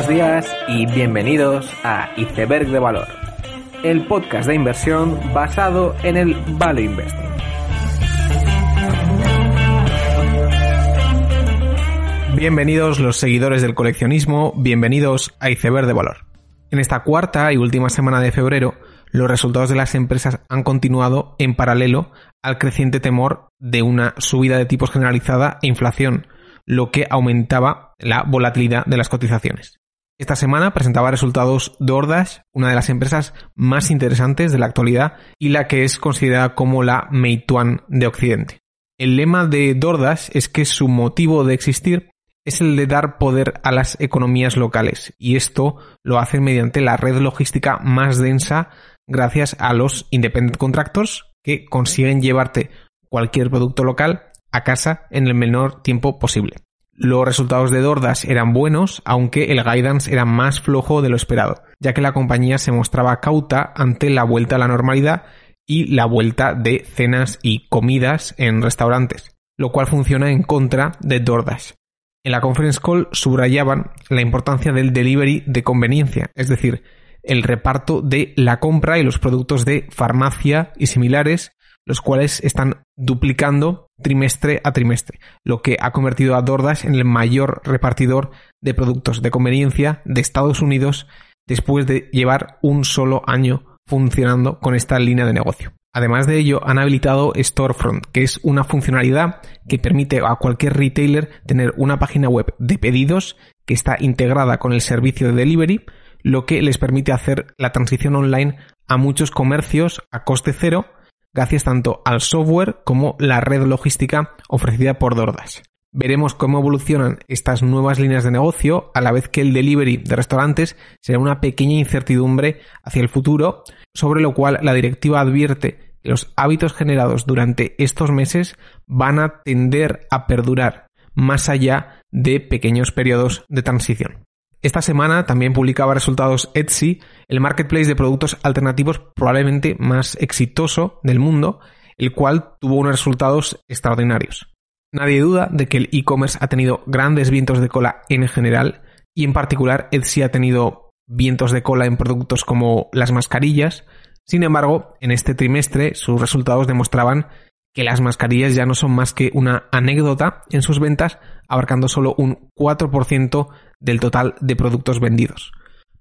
Buenos días y bienvenidos a Iceberg de Valor, el podcast de inversión basado en el Value Investing. Bienvenidos los seguidores del coleccionismo, bienvenidos a Iceberg de Valor. En esta cuarta y última semana de febrero, los resultados de las empresas han continuado en paralelo al creciente temor de una subida de tipos generalizada e inflación, lo que aumentaba la volatilidad de las cotizaciones. Esta semana presentaba resultados DoorDash, una de las empresas más interesantes de la actualidad y la que es considerada como la Meituan de Occidente. El lema de DoorDash es que su motivo de existir es el de dar poder a las economías locales y esto lo hace mediante la red logística más densa gracias a los independent contractors que consiguen llevarte cualquier producto local a casa en el menor tiempo posible. Los resultados de Dordas eran buenos, aunque el guidance era más flojo de lo esperado, ya que la compañía se mostraba cauta ante la vuelta a la normalidad y la vuelta de cenas y comidas en restaurantes, lo cual funciona en contra de DoorDash. En la conference call subrayaban la importancia del delivery de conveniencia, es decir, el reparto de la compra y los productos de farmacia y similares, los cuales están duplicando trimestre a trimestre, lo que ha convertido a DoorDash en el mayor repartidor de productos de conveniencia de Estados Unidos después de llevar un solo año funcionando con esta línea de negocio. Además de ello, han habilitado Storefront, que es una funcionalidad que permite a cualquier retailer tener una página web de pedidos que está integrada con el servicio de delivery, lo que les permite hacer la transición online a muchos comercios a coste cero, gracias tanto al software como la red logística ofrecida por DoorDash. Veremos cómo evolucionan estas nuevas líneas de negocio, a la vez que el delivery de restaurantes será una pequeña incertidumbre hacia el futuro, sobre lo cual la directiva advierte que los hábitos generados durante estos meses van a tender a perdurar más allá de pequeños periodos de transición. Esta semana también publicaba resultados Etsy, el marketplace de productos alternativos probablemente más exitoso del mundo, el cual tuvo unos resultados extraordinarios. Nadie duda de que el e-commerce ha tenido grandes vientos de cola en general y en particular Etsy ha tenido vientos de cola en productos como las mascarillas. Sin embargo, en este trimestre sus resultados demostraban que las mascarillas ya no son más que una anécdota en sus ventas, abarcando solo un 4% del total de productos vendidos.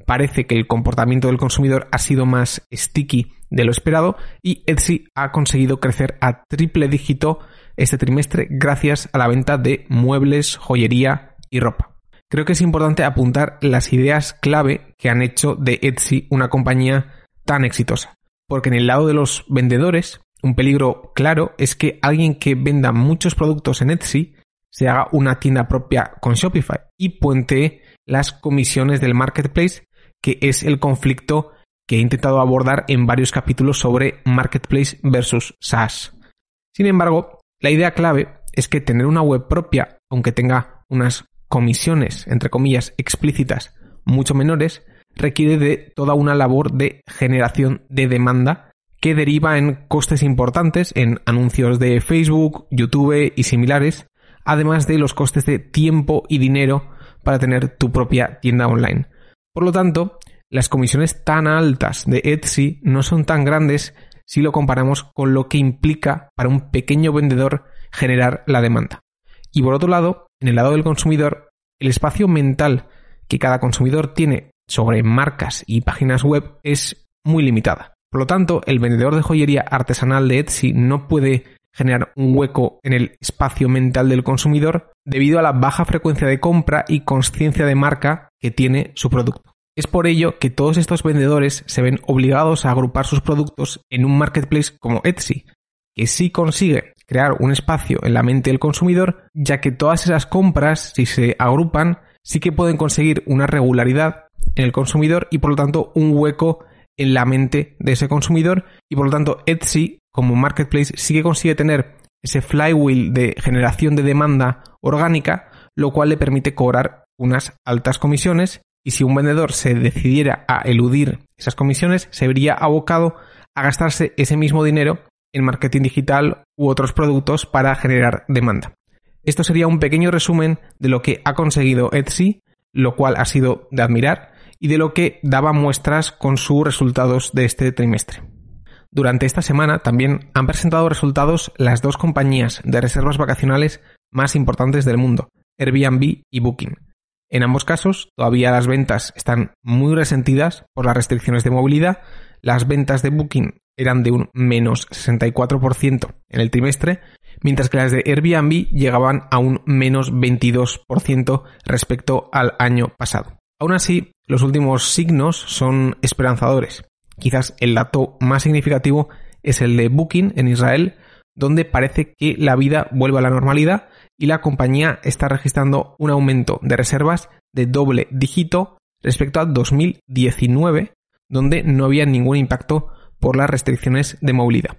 Parece que el comportamiento del consumidor ha sido más sticky de lo esperado y Etsy ha conseguido crecer a triple dígito este trimestre gracias a la venta de muebles, joyería y ropa. Creo que es importante apuntar las ideas clave que han hecho de Etsy una compañía tan exitosa. Porque en el lado de los vendedores, un peligro claro es que alguien que venda muchos productos en Etsy se haga una tienda propia con Shopify y puente las comisiones del marketplace, que es el conflicto que he intentado abordar en varios capítulos sobre marketplace versus SaaS. Sin embargo, la idea clave es que tener una web propia, aunque tenga unas comisiones, entre comillas, explícitas mucho menores, requiere de toda una labor de generación de demanda que deriva en costes importantes en anuncios de Facebook, YouTube y similares, además de los costes de tiempo y dinero para tener tu propia tienda online. Por lo tanto, las comisiones tan altas de Etsy no son tan grandes si lo comparamos con lo que implica para un pequeño vendedor generar la demanda. Y por otro lado, en el lado del consumidor, el espacio mental que cada consumidor tiene sobre marcas y páginas web es muy limitada. Por lo tanto, el vendedor de joyería artesanal de Etsy no puede generar un hueco en el espacio mental del consumidor debido a la baja frecuencia de compra y conciencia de marca que tiene su producto. Es por ello que todos estos vendedores se ven obligados a agrupar sus productos en un marketplace como Etsy, que sí consigue crear un espacio en la mente del consumidor, ya que todas esas compras, si se agrupan, sí que pueden conseguir una regularidad en el consumidor y por lo tanto un hueco en la mente de ese consumidor y por lo tanto Etsy como marketplace sí que consigue tener ese flywheel de generación de demanda orgánica, lo cual le permite cobrar unas altas comisiones y si un vendedor se decidiera a eludir esas comisiones, se vería abocado a gastarse ese mismo dinero en marketing digital u otros productos para generar demanda. Esto sería un pequeño resumen de lo que ha conseguido Etsy lo cual ha sido de admirar y de lo que daba muestras con sus resultados de este trimestre. Durante esta semana también han presentado resultados las dos compañías de reservas vacacionales más importantes del mundo, Airbnb y Booking. En ambos casos, todavía las ventas están muy resentidas por las restricciones de movilidad. Las ventas de Booking eran de un menos 64% en el trimestre, mientras que las de Airbnb llegaban a un menos 22% respecto al año pasado. Aún así, los últimos signos son esperanzadores. Quizás el dato más significativo es el de Booking en Israel, donde parece que la vida vuelve a la normalidad y la compañía está registrando un aumento de reservas de doble dígito respecto a 2019, donde no había ningún impacto por las restricciones de movilidad.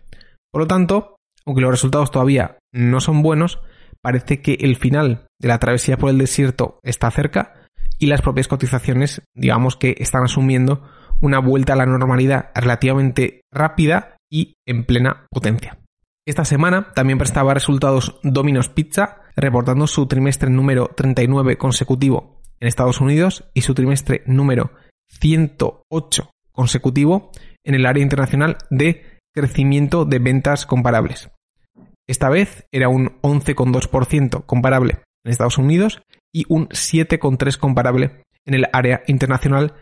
Por lo tanto, aunque los resultados todavía no son buenos, parece que el final de la travesía por el desierto está cerca y las propias cotizaciones, digamos que están asumiendo una vuelta a la normalidad relativamente rápida y en plena potencia. Esta semana también prestaba resultados Domino's Pizza, reportando su trimestre número 39 consecutivo en Estados Unidos y su trimestre número 108 consecutivo en el área internacional de crecimiento de ventas comparables. Esta vez era un 11,2% comparable en Estados Unidos y un 7,3% comparable en el área internacional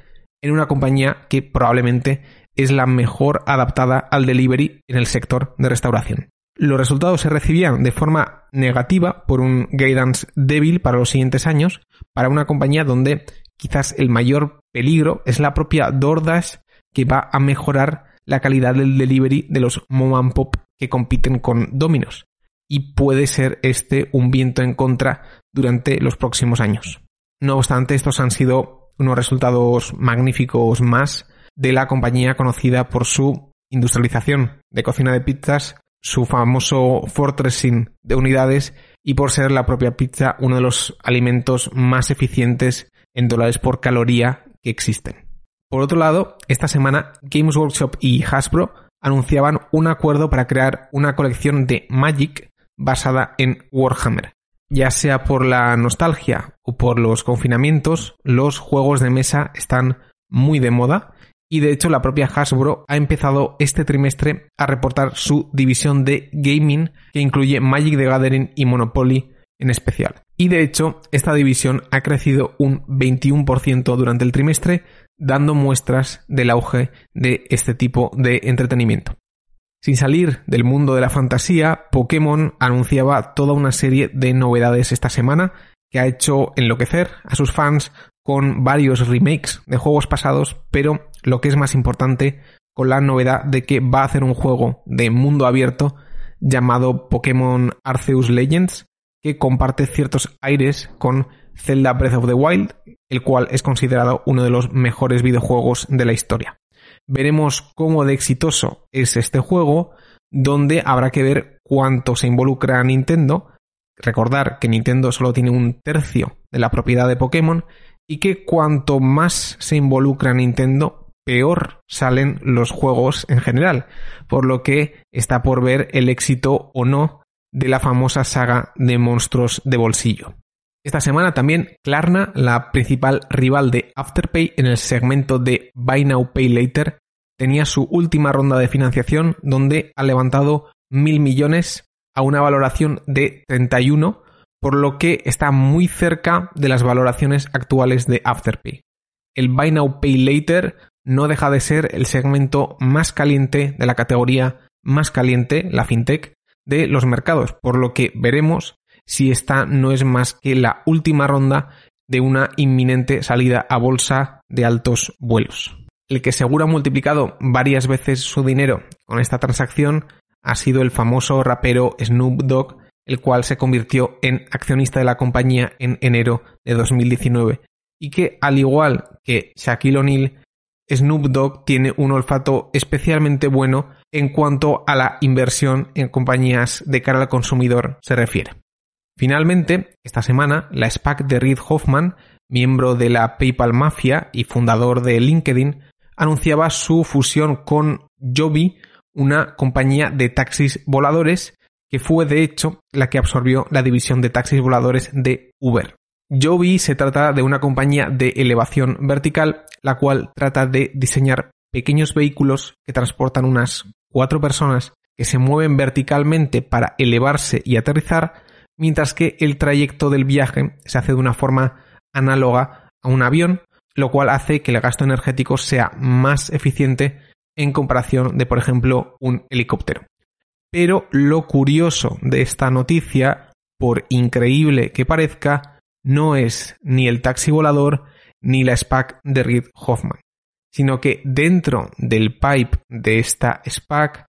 en una compañía que probablemente es la mejor adaptada al delivery en el sector de restauración. Los resultados se recibían de forma negativa por un guidance débil para los siguientes años, para una compañía donde quizás el mayor peligro es la propia DoorDash que va a mejorar la calidad del delivery de los mom and pop que compiten con Domino's. Y puede ser este un viento en contra durante los próximos años. No obstante, estos han sido unos resultados magníficos más de la compañía conocida por su industrialización de cocina de pizzas, su famoso fortressing de unidades y por ser la propia pizza uno de los alimentos más eficientes en dólares por caloría que existen. Por otro lado, esta semana Games Workshop y Hasbro anunciaban un acuerdo para crear una colección de Magic basada en Warhammer. Ya sea por la nostalgia o por los confinamientos, los juegos de mesa están muy de moda y de hecho la propia Hasbro ha empezado este trimestre a reportar su división de gaming que incluye Magic the Gathering y Monopoly en especial. Y de hecho, esta división ha crecido un 21% durante el trimestre, dando muestras del auge de este tipo de entretenimiento. Sin salir del mundo de la fantasía, Pokémon anunciaba toda una serie de novedades esta semana que ha hecho enloquecer a sus fans con varios remakes de juegos pasados, pero lo que es más importante, con la novedad de que va a hacer un juego de mundo abierto llamado Pokémon Arceus Legends, que comparte ciertos aires con Zelda Breath of the Wild, el cual es considerado uno de los mejores videojuegos de la historia. Veremos cómo de exitoso es este juego, donde habrá que ver cuánto se involucra Nintendo. Recordar que Nintendo solo tiene un tercio de la propiedad de Pokémon y que cuanto más se involucra Nintendo, peor salen los juegos en general, por lo que está por ver el éxito o no de la famosa saga de monstruos de bolsillo. Esta semana también Klarna, la principal rival de Afterpay en el segmento de Buy Now Pay Later, tenía su última ronda de financiación donde ha levantado mil millones a una valoración de 31, por lo que está muy cerca de las valoraciones actuales de Afterpay. El Buy Now Pay Later no deja de ser el segmento más caliente de la categoría más caliente, la fintech, de los mercados, por lo que veremos si esta no es más que la última ronda de una inminente salida a bolsa de altos vuelos. El que seguro ha multiplicado varias veces su dinero con esta transacción ha sido el famoso rapero Snoop Dogg, el cual se convirtió en accionista de la compañía en enero de 2019 y que al igual que Shaquille O'Neal Snoop Dogg tiene un olfato especialmente bueno en cuanto a la inversión en compañías de cara al consumidor se refiere. Finalmente, esta semana, la SPAC de Reid Hoffman, miembro de la PayPal Mafia y fundador de LinkedIn, anunciaba su fusión con Joby, una compañía de taxis voladores que fue de hecho la que absorbió la división de taxis voladores de Uber. Joby se trata de una compañía de elevación vertical, la cual trata de diseñar pequeños vehículos que transportan unas cuatro personas que se mueven verticalmente para elevarse y aterrizar, mientras que el trayecto del viaje se hace de una forma análoga a un avión, lo cual hace que el gasto energético sea más eficiente en comparación de, por ejemplo, un helicóptero. Pero lo curioso de esta noticia, por increíble que parezca, no es ni el taxi volador ni la SPAC de Reid Hoffman, sino que dentro del pipe de esta SPAC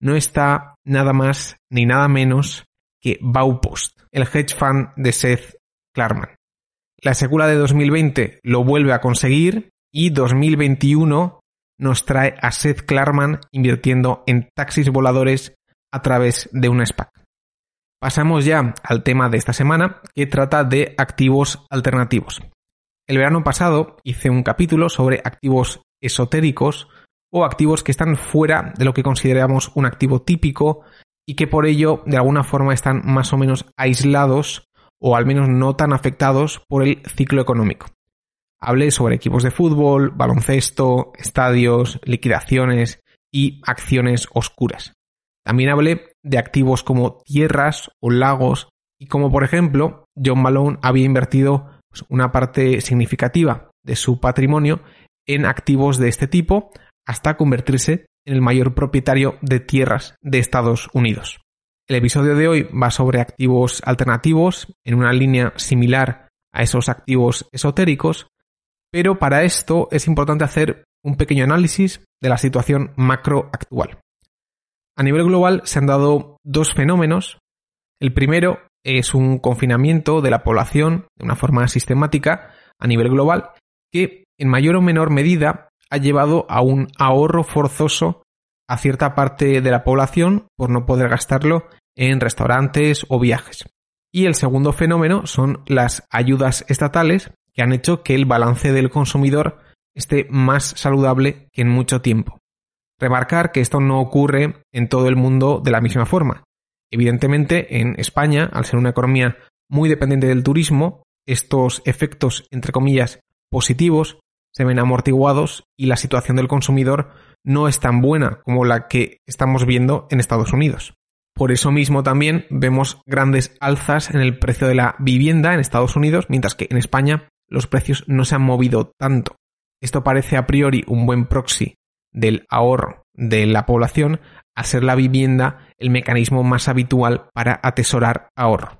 no está nada más ni nada menos que Baupost, el hedge fund de Seth Klarman. La secuela de 2020 lo vuelve a conseguir y 2021 nos trae a Seth Klarman invirtiendo en taxis voladores a través de una SPAC. Pasamos ya al tema de esta semana, que trata de activos alternativos. El verano pasado hice un capítulo sobre activos esotéricos o activos que están fuera de lo que consideramos un activo típico y que por ello de alguna forma están más o menos aislados o al menos no tan afectados por el ciclo económico. Hablé sobre equipos de fútbol, baloncesto, estadios, liquidaciones y acciones oscuras. También hablé de activos como tierras o lagos y como por ejemplo John Malone había invertido una parte significativa de su patrimonio en activos de este tipo hasta convertirse en el mayor propietario de tierras de Estados Unidos. El episodio de hoy va sobre activos alternativos en una línea similar a esos activos esotéricos pero para esto es importante hacer un pequeño análisis de la situación macro actual. A nivel global se han dado dos fenómenos. El primero es un confinamiento de la población de una forma sistemática a nivel global que en mayor o menor medida ha llevado a un ahorro forzoso a cierta parte de la población por no poder gastarlo en restaurantes o viajes. Y el segundo fenómeno son las ayudas estatales que han hecho que el balance del consumidor esté más saludable que en mucho tiempo. Remarcar que esto no ocurre en todo el mundo de la misma forma. Evidentemente, en España, al ser una economía muy dependiente del turismo, estos efectos, entre comillas, positivos se ven amortiguados y la situación del consumidor no es tan buena como la que estamos viendo en Estados Unidos. Por eso mismo también vemos grandes alzas en el precio de la vivienda en Estados Unidos, mientras que en España los precios no se han movido tanto. Esto parece a priori un buen proxy del ahorro de la población, a ser la vivienda el mecanismo más habitual para atesorar ahorro.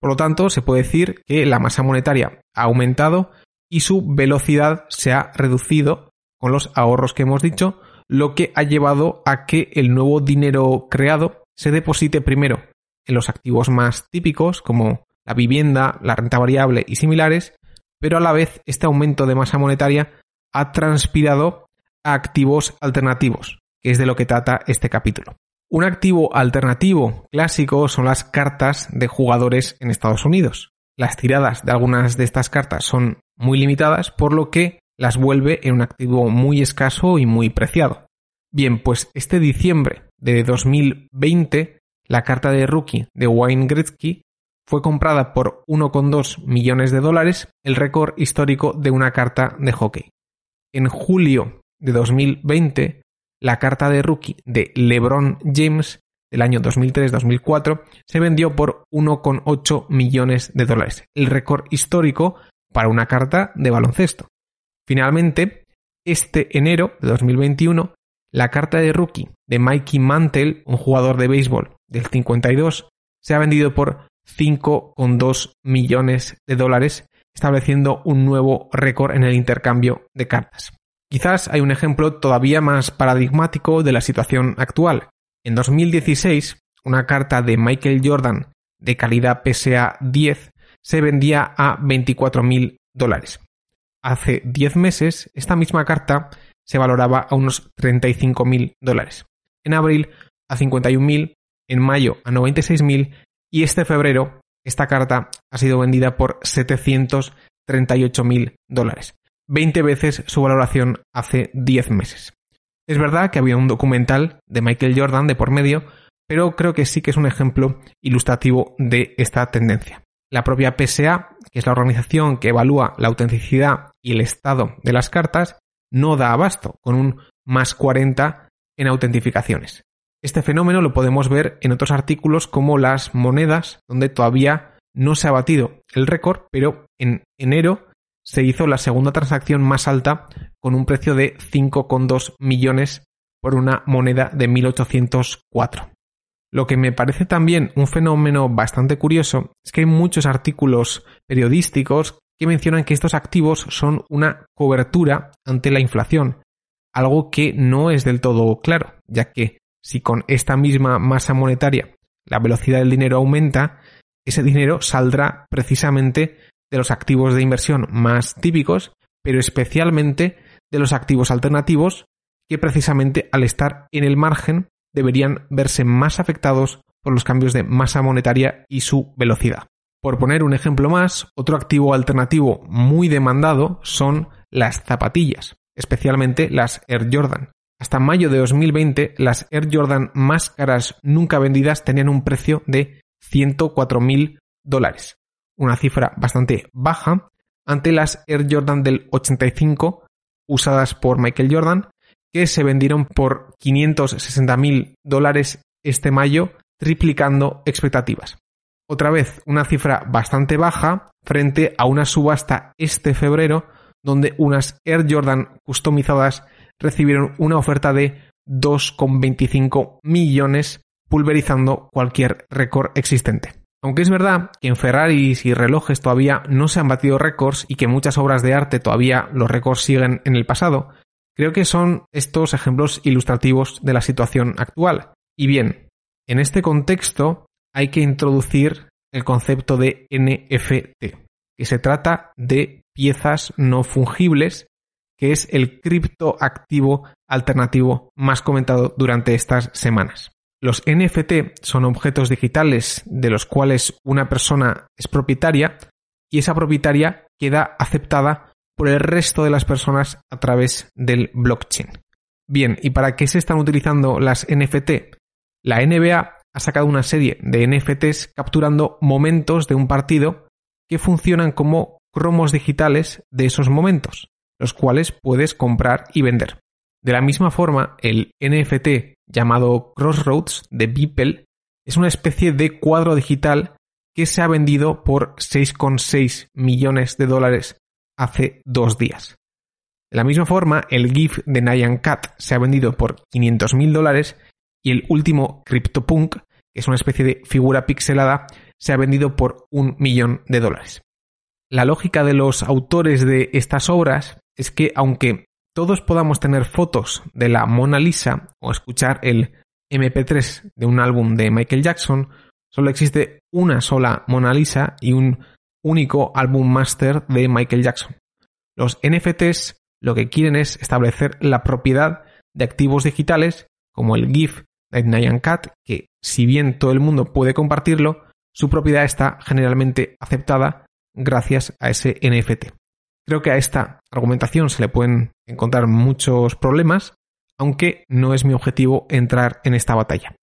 Por lo tanto, se puede decir que la masa monetaria ha aumentado y su velocidad se ha reducido con los ahorros que hemos dicho, lo que ha llevado a que el nuevo dinero creado se deposite primero en los activos más típicos como la vivienda, la renta variable y similares, pero a la vez este aumento de masa monetaria ha transpirado a activos alternativos, que es de lo que trata este capítulo. Un activo alternativo clásico son las cartas de jugadores en Estados Unidos. Las tiradas de algunas de estas cartas son muy limitadas, por lo que las vuelve en un activo muy escaso y muy preciado. Bien, pues este diciembre de 2020, la carta de rookie de Wayne Gretzky fue comprada por 1,2 millones de dólares, el récord histórico de una carta de hockey. En julio de 2020, la carta de rookie de LeBron James del año 2003-2004 se vendió por 1,8 millones de dólares, el récord histórico para una carta de baloncesto. Finalmente, este enero de 2021, la carta de rookie de Mikey Mantle, un jugador de béisbol del 52, se ha vendido por 5,2 millones de dólares, estableciendo un nuevo récord en el intercambio de cartas. Quizás hay un ejemplo todavía más paradigmático de la situación actual. En 2016, una carta de Michael Jordan de calidad PSA 10 se vendía a 24.000 dólares. Hace 10 meses, esta misma carta se valoraba a unos 35.000 dólares. En abril a 51.000, en mayo a 96.000 y este febrero esta carta ha sido vendida por 738 mil dólares, 20 veces su valoración hace 10 meses. Es verdad que había un documental de Michael Jordan de por medio, pero creo que sí que es un ejemplo ilustrativo de esta tendencia. La propia PSA, que es la organización que evalúa la autenticidad y el estado de las cartas, no da abasto, con un más 40 en autentificaciones. Este fenómeno lo podemos ver en otros artículos como las monedas, donde todavía no se ha batido el récord, pero en enero se hizo la segunda transacción más alta con un precio de 5,2 millones por una moneda de 1804. Lo que me parece también un fenómeno bastante curioso es que hay muchos artículos periodísticos que mencionan que estos activos son una cobertura ante la inflación, algo que no es del todo claro, ya que si con esta misma masa monetaria la velocidad del dinero aumenta, ese dinero saldrá precisamente de los activos de inversión más típicos, pero especialmente de los activos alternativos que precisamente al estar en el margen deberían verse más afectados por los cambios de masa monetaria y su velocidad. Por poner un ejemplo más, otro activo alternativo muy demandado son las zapatillas, especialmente las Air Jordan. Hasta mayo de 2020, las Air Jordan más caras nunca vendidas tenían un precio de 104.000 dólares, una cifra bastante baja ante las Air Jordan del 85 usadas por Michael Jordan, que se vendieron por 560.000 dólares este mayo, triplicando expectativas. Otra vez, una cifra bastante baja frente a una subasta este febrero, donde unas Air Jordan customizadas recibieron una oferta de 2,25 millones, pulverizando cualquier récord existente. Aunque es verdad que en Ferraris y relojes todavía no se han batido récords y que muchas obras de arte todavía los récords siguen en el pasado, creo que son estos ejemplos ilustrativos de la situación actual. Y bien, en este contexto hay que introducir el concepto de NFT, que se trata de piezas no fungibles, que es el criptoactivo alternativo más comentado durante estas semanas. Los NFT son objetos digitales de los cuales una persona es propietaria y esa propietaria queda aceptada por el resto de las personas a través del blockchain. Bien, ¿y para qué se están utilizando las NFT? La NBA ha sacado una serie de NFTs capturando momentos de un partido que funcionan como cromos digitales de esos momentos, los cuales puedes comprar y vender. De la misma forma, el NFT llamado Crossroads de Beeple es una especie de cuadro digital que se ha vendido por 6,6 millones de dólares hace dos días. De la misma forma, el GIF de Nyan Cat se ha vendido por 500 mil dólares y el último CryptoPunk, que es una especie de figura pixelada, se ha vendido por un millón de dólares. La lógica de los autores de estas obras es que aunque todos podamos tener fotos de la Mona Lisa o escuchar el MP3 de un álbum de Michael Jackson, solo existe una sola Mona Lisa y un único álbum master de Michael Jackson. Los NFTs lo que quieren es establecer la propiedad de activos digitales como el GIF Nyan Cat, que si bien todo el mundo puede compartirlo, su propiedad está generalmente aceptada gracias a ese NFT. Creo que a esta argumentación se le pueden encontrar muchos problemas, aunque no es mi objetivo entrar en esta batalla.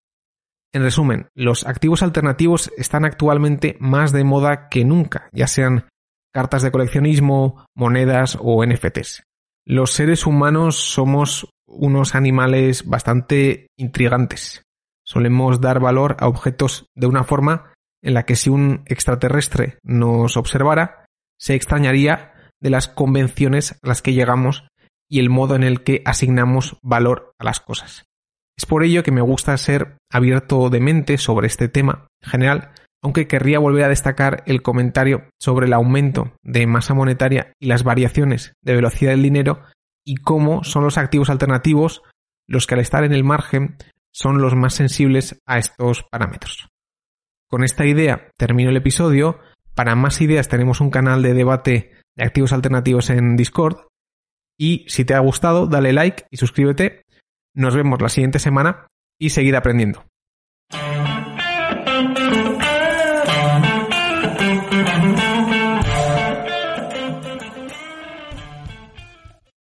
En resumen, los activos alternativos están actualmente más de moda que nunca, ya sean cartas de coleccionismo, monedas o NFTs. Los seres humanos somos unos animales bastante intrigantes. Solemos dar valor a objetos de una forma en la que si un extraterrestre nos observara, se extrañaría de las convenciones a las que llegamos y el modo en el que asignamos valor a las cosas. Es por ello que me gusta ser abierto de mente sobre este tema en general, aunque querría volver a destacar el comentario sobre el aumento de masa monetaria y las variaciones de velocidad del dinero y cómo son los activos alternativos los que al estar en el margen son los más sensibles a estos parámetros. Con esta idea termino el episodio. Para más ideas tenemos un canal de debate de activos alternativos en Discord. Y si te ha gustado, dale like y suscríbete. Nos vemos la siguiente semana y seguir aprendiendo.